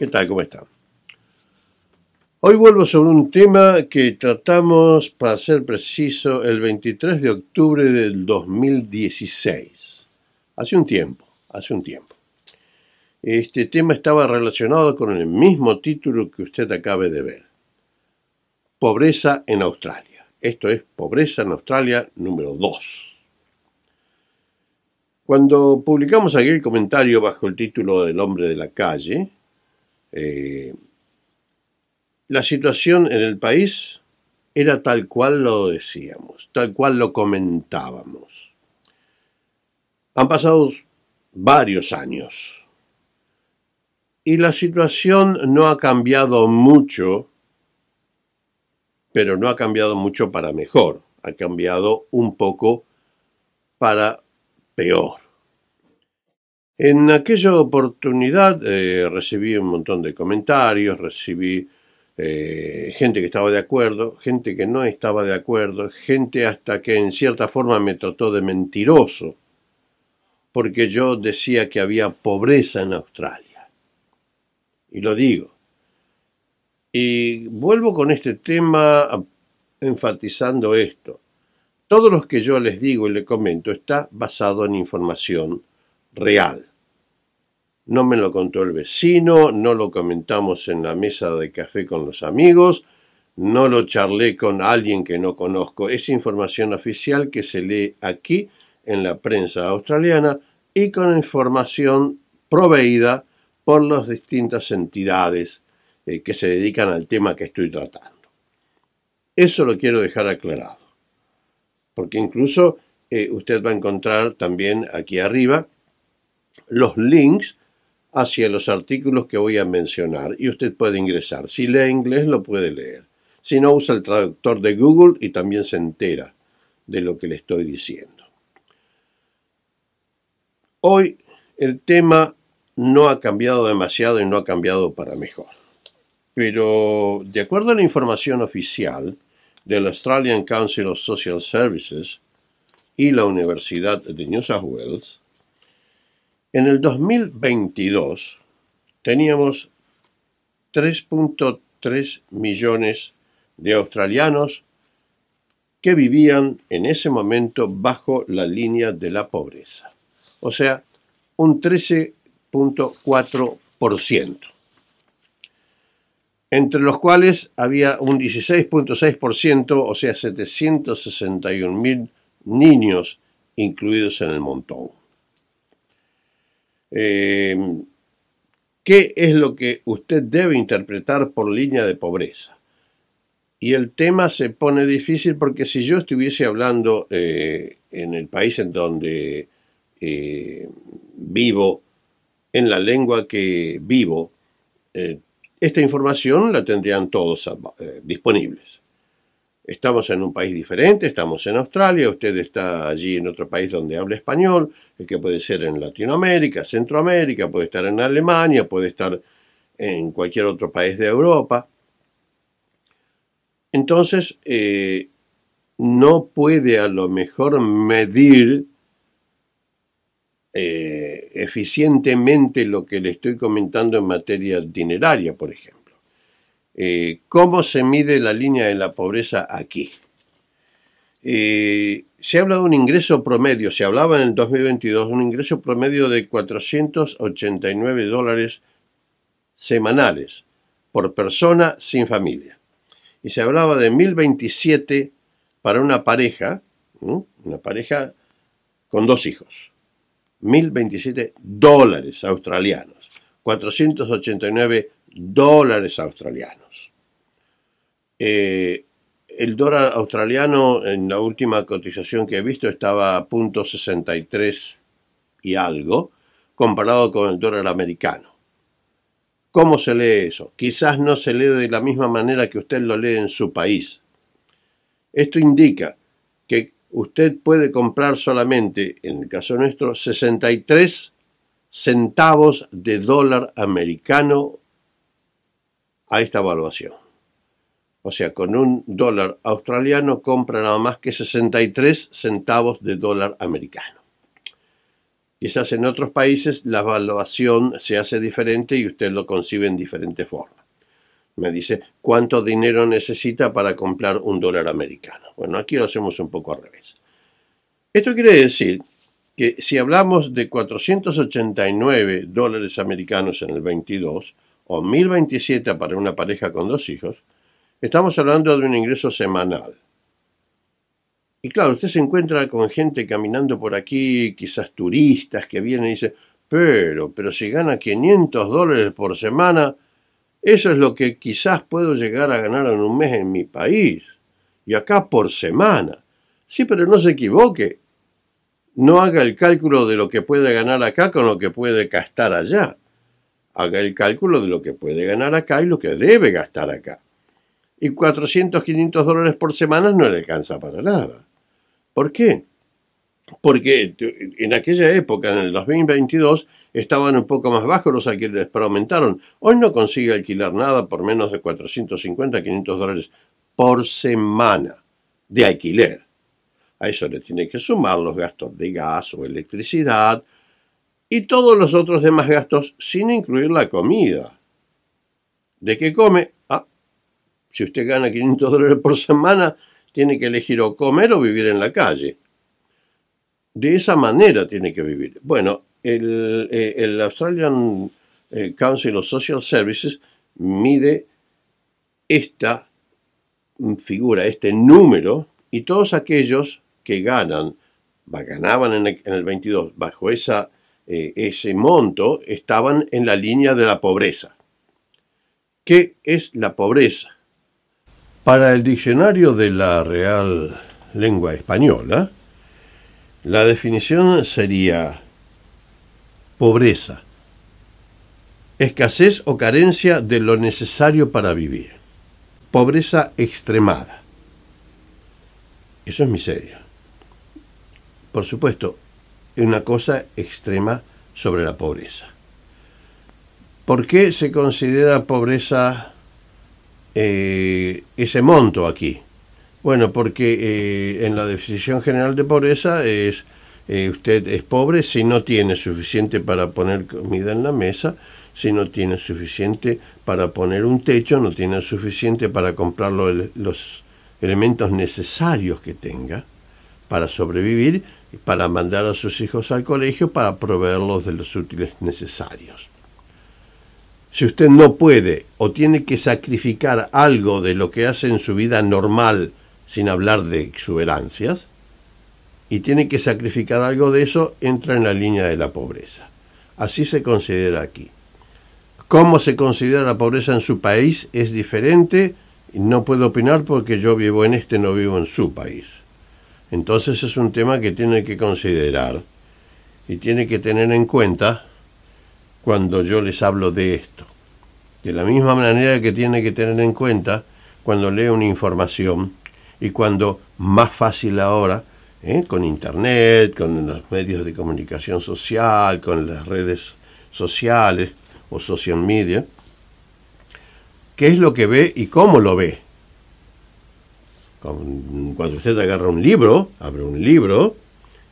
¿Qué tal? ¿Cómo están? Hoy vuelvo sobre un tema que tratamos, para ser preciso, el 23 de octubre del 2016. Hace un tiempo, hace un tiempo. Este tema estaba relacionado con el mismo título que usted acabe de ver. Pobreza en Australia. Esto es Pobreza en Australia número 2. Cuando publicamos aquel comentario bajo el título del hombre de la calle, eh, la situación en el país era tal cual lo decíamos, tal cual lo comentábamos. Han pasado varios años y la situación no ha cambiado mucho, pero no ha cambiado mucho para mejor, ha cambiado un poco para peor. En aquella oportunidad eh, recibí un montón de comentarios, recibí eh, gente que estaba de acuerdo, gente que no estaba de acuerdo, gente hasta que en cierta forma me trató de mentiroso, porque yo decía que había pobreza en Australia y lo digo. Y vuelvo con este tema enfatizando esto. Todo lo que yo les digo y les comento está basado en información real. No me lo contó el vecino, no lo comentamos en la mesa de café con los amigos, no lo charlé con alguien que no conozco. Es información oficial que se lee aquí en la prensa australiana y con información proveída por las distintas entidades eh, que se dedican al tema que estoy tratando. Eso lo quiero dejar aclarado, porque incluso eh, usted va a encontrar también aquí arriba los links hacia los artículos que voy a mencionar y usted puede ingresar. Si lee inglés lo puede leer. Si no, usa el traductor de Google y también se entera de lo que le estoy diciendo. Hoy el tema no ha cambiado demasiado y no ha cambiado para mejor. Pero de acuerdo a la información oficial del Australian Council of Social Services y la Universidad de New South Wales, en el 2022 teníamos 3.3 millones de australianos que vivían en ese momento bajo la línea de la pobreza. O sea, un 13 16.4%, entre los cuales había un 16.6%, o sea, 761.000 niños incluidos en el montón. Eh, ¿Qué es lo que usted debe interpretar por línea de pobreza? Y el tema se pone difícil porque si yo estuviese hablando eh, en el país en donde eh, vivo, en la lengua que vivo, eh, esta información la tendrían todos disponibles. Estamos en un país diferente, estamos en Australia, usted está allí en otro país donde habla español, que puede ser en Latinoamérica, Centroamérica, puede estar en Alemania, puede estar en cualquier otro país de Europa. Entonces, eh, no puede a lo mejor medir eh, eficientemente lo que le estoy comentando en materia dineraria, por ejemplo. Eh, ¿Cómo se mide la línea de la pobreza aquí? Eh, se habla de un ingreso promedio, se hablaba en el 2022, un ingreso promedio de 489 dólares semanales por persona sin familia. Y se hablaba de 1027 para una pareja, una pareja con dos hijos. 1.027 dólares australianos, 489 dólares australianos. Eh, el dólar australiano en la última cotización que he visto estaba a punto 63 y algo, comparado con el dólar americano. ¿Cómo se lee eso? Quizás no se lee de la misma manera que usted lo lee en su país. Esto indica que usted puede comprar solamente, en el caso nuestro, 63 centavos de dólar americano a esta evaluación. O sea, con un dólar australiano compra nada más que 63 centavos de dólar americano. Quizás en otros países la evaluación se hace diferente y usted lo concibe en diferente forma. Me dice, ¿cuánto dinero necesita para comprar un dólar americano? Bueno, aquí lo hacemos un poco al revés. Esto quiere decir que si hablamos de 489 dólares americanos en el 22 o 1027 para una pareja con dos hijos, estamos hablando de un ingreso semanal. Y claro, usted se encuentra con gente caminando por aquí, quizás turistas que vienen y dicen, pero, pero si gana 500 dólares por semana, eso es lo que quizás puedo llegar a ganar en un mes en mi país. Y acá por semana. Sí, pero no se equivoque. No haga el cálculo de lo que puede ganar acá con lo que puede gastar allá. Haga el cálculo de lo que puede ganar acá y lo que debe gastar acá. Y 400, 500 dólares por semana no le alcanza para nada. ¿Por qué? Porque en aquella época, en el 2022, estaban un poco más bajos los alquileres, pero aumentaron. Hoy no consigue alquilar nada por menos de 450, 500 dólares por semana de alquiler. A eso le tiene que sumar los gastos de gas o electricidad y todos los otros demás gastos sin incluir la comida. ¿De qué come? Ah, si usted gana 500 dólares por semana, tiene que elegir o comer o vivir en la calle. De esa manera tiene que vivir. Bueno, el, eh, Australian eh, Council of Social Services mide esta figura, este número, y todos aquellos que ganan, ganaban en el, 22 bajo esa, eh, ese monto, estaban en la línea de la pobreza. ¿Qué es la pobreza? Para el diccionario de la Real Lengua Española, la definición sería pobreza, escasez o carencia de lo necesario para vivir, pobreza extremada. Eso es miseria. Por supuesto, una cosa extrema sobre la pobreza. ¿Por qué se considera pobreza eh, ese monto aquí? Bueno, porque eh, en la definición general de pobreza es eh, usted es pobre si no tiene suficiente para poner comida en la mesa, si no tiene suficiente para poner un techo, no tiene suficiente para comprar los elementos necesarios que tenga para sobrevivir, para mandar a sus hijos al colegio, para proveerlos de los útiles necesarios. Si usted no puede o tiene que sacrificar algo de lo que hace en su vida normal, sin hablar de exuberancias, y tiene que sacrificar algo de eso, entra en la línea de la pobreza. Así se considera aquí. Cómo se considera la pobreza en su país es diferente, no puedo opinar porque yo vivo en este, no vivo en su país. Entonces es un tema que tiene que considerar y tiene que tener en cuenta cuando yo les hablo de esto. De la misma manera que tiene que tener en cuenta cuando lee una información y cuando más fácil ahora, ¿eh? con Internet, con los medios de comunicación social, con las redes sociales o social media, qué es lo que ve y cómo lo ve cuando usted agarra un libro, abre un libro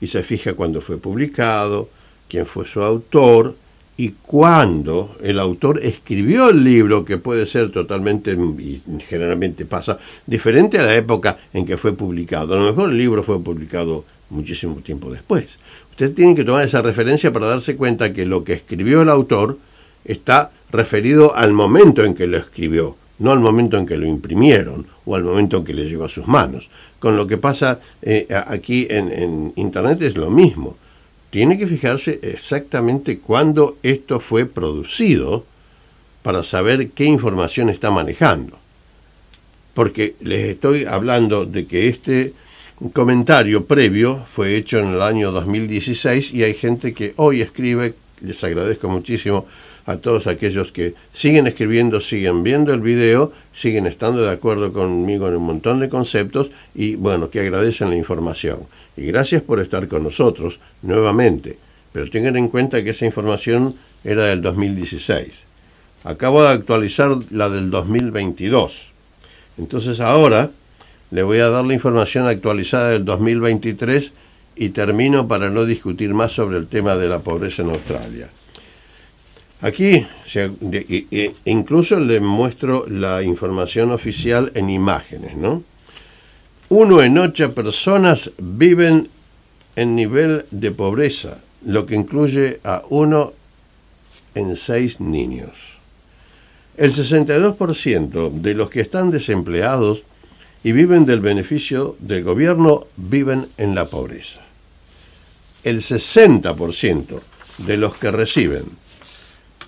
y se fija cuándo fue publicado, quién fue su autor y cuándo el autor escribió el libro, que puede ser totalmente, y generalmente pasa, diferente a la época en que fue publicado. A lo mejor el libro fue publicado muchísimo tiempo después. Usted tiene que tomar esa referencia para darse cuenta que lo que escribió el autor está referido al momento en que lo escribió no al momento en que lo imprimieron o al momento en que le llegó a sus manos. Con lo que pasa eh, aquí en, Internet es lo mismo. Tiene que fijarse exactamente cuándo esto fue producido para saber qué información está manejando. Porque les estoy hablando de que este comentario previo fue hecho en el año 2016 y hay gente que hoy escribe, les agradezco muchísimo, a todos aquellos que siguen escribiendo, siguen viendo el video, siguen estando de acuerdo conmigo en un montón de conceptos y bueno, que agradecen la información. Y gracias por estar con nosotros nuevamente. Pero tengan en cuenta que esa información era del 2016. Acabo de actualizar la del 2022. Entonces ahora le voy a dar la información actualizada del 2023 y termino para no discutir más sobre el tema de la pobreza en Australia. Aquí incluso le muestro la información oficial en imágenes, ¿no? Uno en ocho personas viven en nivel de pobreza, lo que incluye a uno en seis niños. El 62% de los que están desempleados y viven del beneficio del gobierno viven en la pobreza. El 60% de los que reciben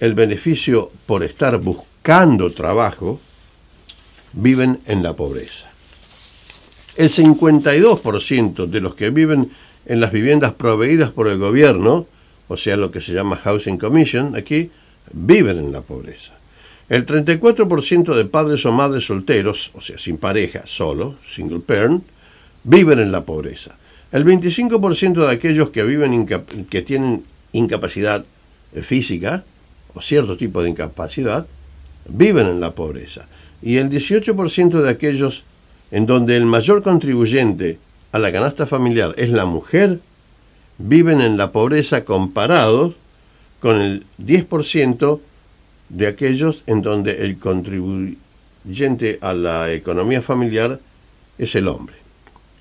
el beneficio por estar buscando trabajo viven en la pobreza. El 52% de los que viven en las viviendas proveídas por el gobierno, o sea, lo que se llama Housing Commission aquí, viven en la pobreza. El 34% de padres o madres solteros, o sea, sin pareja, solo, single parent, viven en la pobreza. El 25% de aquellos que viven que tienen incapacidad física o cierto tipo de incapacidad viven en la pobreza. Y el 18% de aquellos en donde el mayor contribuyente a la canasta familiar es la mujer, viven en la pobreza comparados con el 10% de aquellos en donde el contribuyente a la economía familiar es el hombre.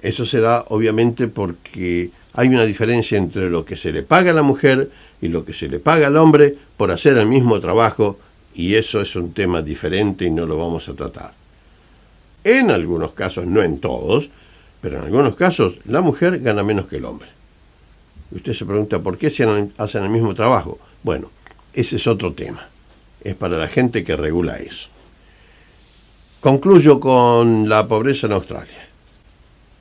Eso se da obviamente porque hay una diferencia entre lo que se le paga a la mujer y lo que se le paga al hombre por hacer el mismo trabajo y eso es un tema diferente y no lo vamos a tratar. En algunos casos, no en todos, pero en algunos casos la mujer gana menos que el hombre. usted se pregunta, ¿por qué se hacen el mismo trabajo? Bueno, ese es otro tema es para la gente que regula eso. Concluyo con la pobreza en Australia.